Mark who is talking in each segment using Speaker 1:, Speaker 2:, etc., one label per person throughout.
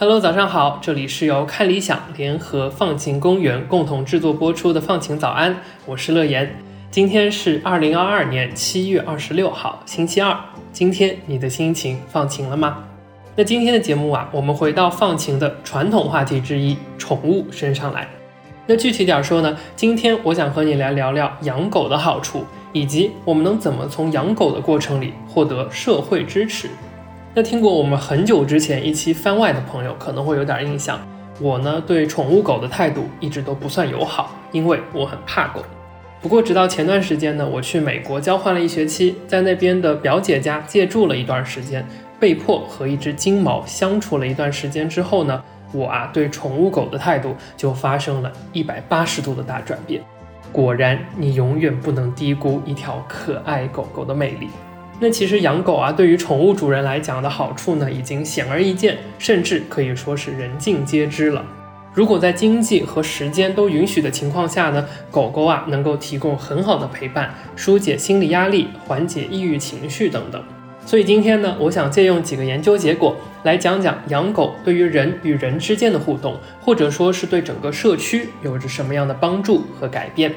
Speaker 1: Hello，早上好，这里是由看理想联合放晴公园共同制作播出的放晴早安，我是乐言。今天是二零二二年七月二十六号，星期二。今天你的心情放晴了吗？那今天的节目啊，我们回到放晴的传统话题之一——宠物身上来。那具体点说呢，今天我想和你来聊聊养狗的好处，以及我们能怎么从养狗的过程里获得社会支持。那听过我们很久之前一期番外的朋友可能会有点印象，我呢对宠物狗的态度一直都不算友好，因为我很怕狗。不过直到前段时间呢，我去美国交换了一学期，在那边的表姐家借住了一段时间，被迫和一只金毛相处了一段时间之后呢，我啊对宠物狗的态度就发生了一百八十度的大转变。果然，你永远不能低估一条可爱狗狗的魅力。那其实养狗啊，对于宠物主人来讲的好处呢，已经显而易见，甚至可以说是人尽皆知了。如果在经济和时间都允许的情况下呢，狗狗啊能够提供很好的陪伴，疏解心理压力，缓解抑郁情绪等等。所以今天呢，我想借用几个研究结果来讲讲养狗对于人与人之间的互动，或者说是对整个社区有着什么样的帮助和改变。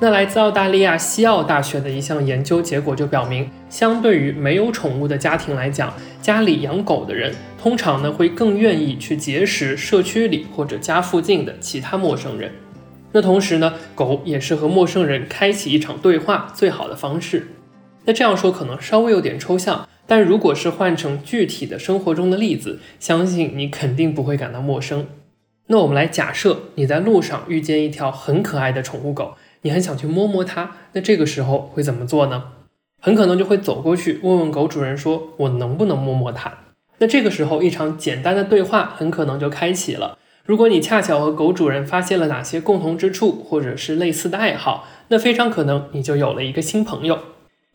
Speaker 1: 那来自澳大利亚西澳大学的一项研究结果就表明，相对于没有宠物的家庭来讲，家里养狗的人通常呢会更愿意去结识社区里或者家附近的其他陌生人。那同时呢，狗也是和陌生人开启一场对话最好的方式。那这样说可能稍微有点抽象，但如果是换成具体的生活中的例子，相信你肯定不会感到陌生。那我们来假设你在路上遇见一条很可爱的宠物狗。你很想去摸摸它，那这个时候会怎么做呢？很可能就会走过去问问狗主人，说我能不能摸摸它？那这个时候一场简单的对话很可能就开启了。如果你恰巧和狗主人发现了哪些共同之处，或者是类似的爱好，那非常可能你就有了一个新朋友。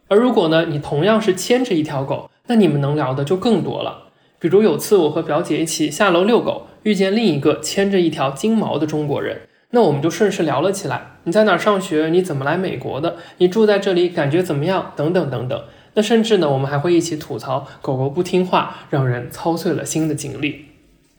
Speaker 1: 而如果呢，你同样是牵着一条狗，那你们能聊的就更多了。比如有次我和表姐一起下楼遛狗，遇见另一个牵着一条金毛的中国人。那我们就顺势聊了起来。你在哪儿上学？你怎么来美国的？你住在这里感觉怎么样？等等等等。那甚至呢，我们还会一起吐槽狗狗不听话，让人操碎了心的经历。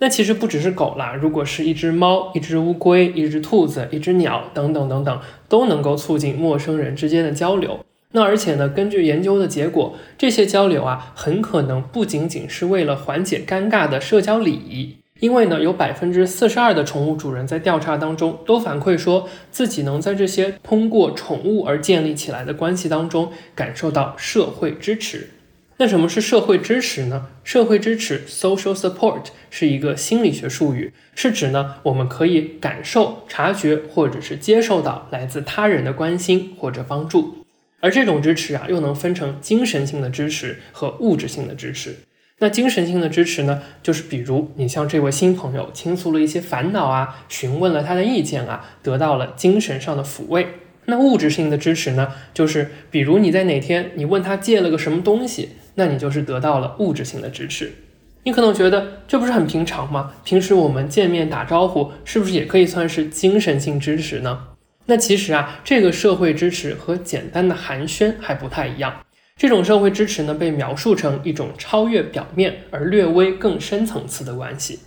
Speaker 1: 那其实不只是狗啦，如果是一只猫、一只乌龟、一只兔子、一只鸟等等等等，都能够促进陌生人之间的交流。那而且呢，根据研究的结果，这些交流啊，很可能不仅仅是为了缓解尴尬的社交礼仪。因为呢，有百分之四十二的宠物主人在调查当中都反馈说自己能在这些通过宠物而建立起来的关系当中感受到社会支持。那什么是社会支持呢？社会支持 （social support） 是一个心理学术语，是指呢我们可以感受、察觉或者是接受到来自他人的关心或者帮助。而这种支持啊，又能分成精神性的支持和物质性的支持。那精神性的支持呢，就是比如你向这位新朋友倾诉了一些烦恼啊，询问了他的意见啊，得到了精神上的抚慰。那物质性的支持呢，就是比如你在哪天你问他借了个什么东西，那你就是得到了物质性的支持。你可能觉得这不是很平常吗？平时我们见面打招呼，是不是也可以算是精神性支持呢？那其实啊，这个社会支持和简单的寒暄还不太一样。这种社会支持呢，被描述成一种超越表面而略微更深层次的关系。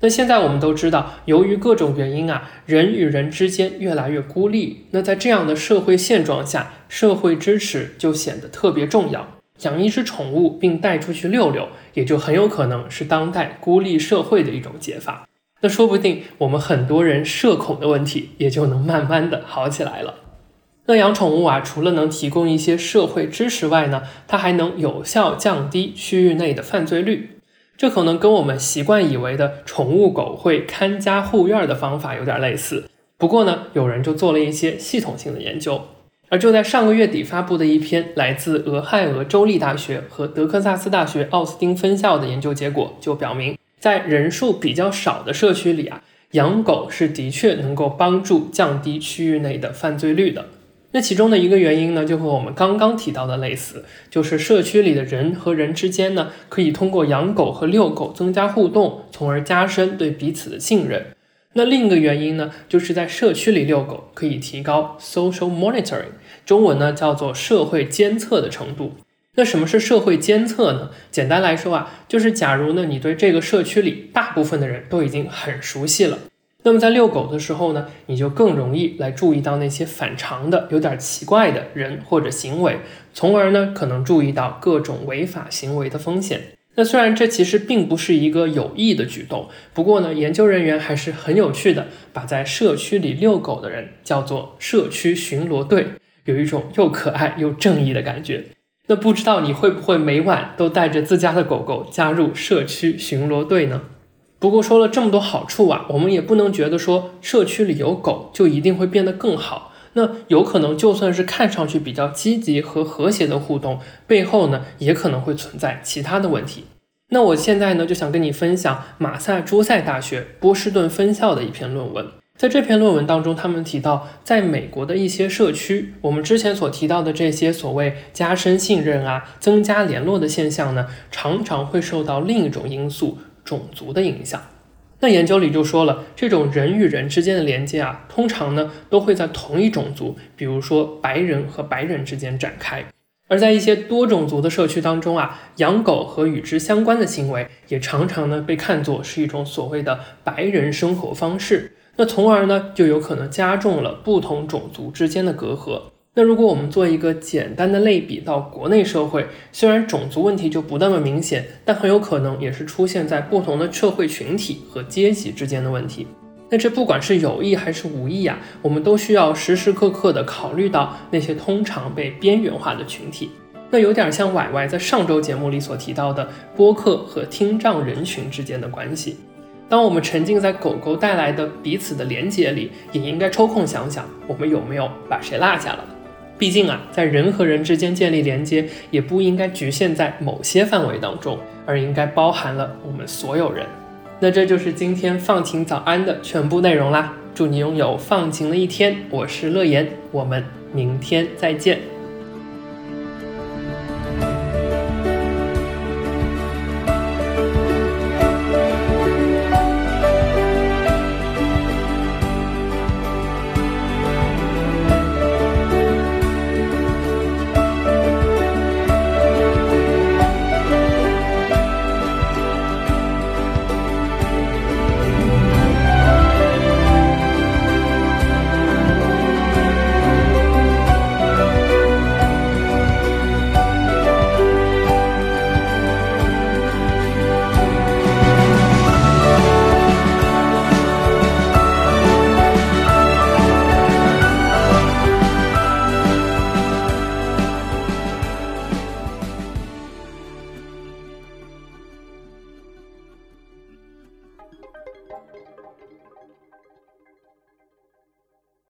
Speaker 1: 那现在我们都知道，由于各种原因啊，人与人之间越来越孤立。那在这样的社会现状下，社会支持就显得特别重要。养一只宠物并带出去遛遛，也就很有可能是当代孤立社会的一种解法。那说不定我们很多人社恐的问题也就能慢慢的好起来了。那养宠物啊，除了能提供一些社会支持外呢，它还能有效降低区域内的犯罪率。这可能跟我们习惯以为的宠物狗会看家护院的方法有点类似。不过呢，有人就做了一些系统性的研究。而就在上个月底发布的一篇来自俄亥俄州立大学和德克萨斯大学奥斯汀分校的研究结果就表明，在人数比较少的社区里啊，养狗是的确能够帮助降低区域内的犯罪率的。那其中的一个原因呢，就和我们刚刚提到的类似，就是社区里的人和人之间呢，可以通过养狗和遛狗增加互动，从而加深对彼此的信任。那另一个原因呢，就是在社区里遛狗可以提高 social monitoring，中文呢叫做社会监测的程度。那什么是社会监测呢？简单来说啊，就是假如呢你对这个社区里大部分的人都已经很熟悉了，那么在遛狗的时候呢，你就更容易来注意到那些反常的、有点奇怪的人或者行为，从而呢可能注意到各种违法行为的风险。那虽然这其实并不是一个有益的举动，不过呢，研究人员还是很有趣的，把在社区里遛狗的人叫做社区巡逻队，有一种又可爱又正义的感觉。那不知道你会不会每晚都带着自家的狗狗加入社区巡逻队呢？不过说了这么多好处啊，我们也不能觉得说社区里有狗就一定会变得更好。那有可能，就算是看上去比较积极和和谐的互动，背后呢，也可能会存在其他的问题。那我现在呢，就想跟你分享马萨诸塞大学波士顿分校的一篇论文。在这篇论文当中，他们提到，在美国的一些社区，我们之前所提到的这些所谓加深信任啊、增加联络的现象呢，常常会受到另一种因素——种族的影响。那研究里就说了，这种人与人之间的连接啊，通常呢都会在同一种族，比如说白人和白人之间展开；而在一些多种族的社区当中啊，养狗和与之相关的行为，也常常呢被看作是一种所谓的白人生活方式。那从而呢就有可能加重了不同种族之间的隔阂。那如果我们做一个简单的类比到国内社会，虽然种族问题就不那么明显，但很有可能也是出现在不同的社会群体和阶级之间的问题。那这不管是有意还是无意啊，我们都需要时时刻刻的考虑到那些通常被边缘化的群体。那有点像歪歪在上周节目里所提到的播客和听障人群之间的关系。当我们沉浸在狗狗带来的彼此的连接里，也应该抽空想想，我们有没有把谁落下了。毕竟啊，在人和人之间建立连接，也不应该局限在某些范围当中，而应该包含了我们所有人。那这就是今天放晴早安的全部内容啦！祝你拥有放晴的一天，我是乐言，我们明天再见。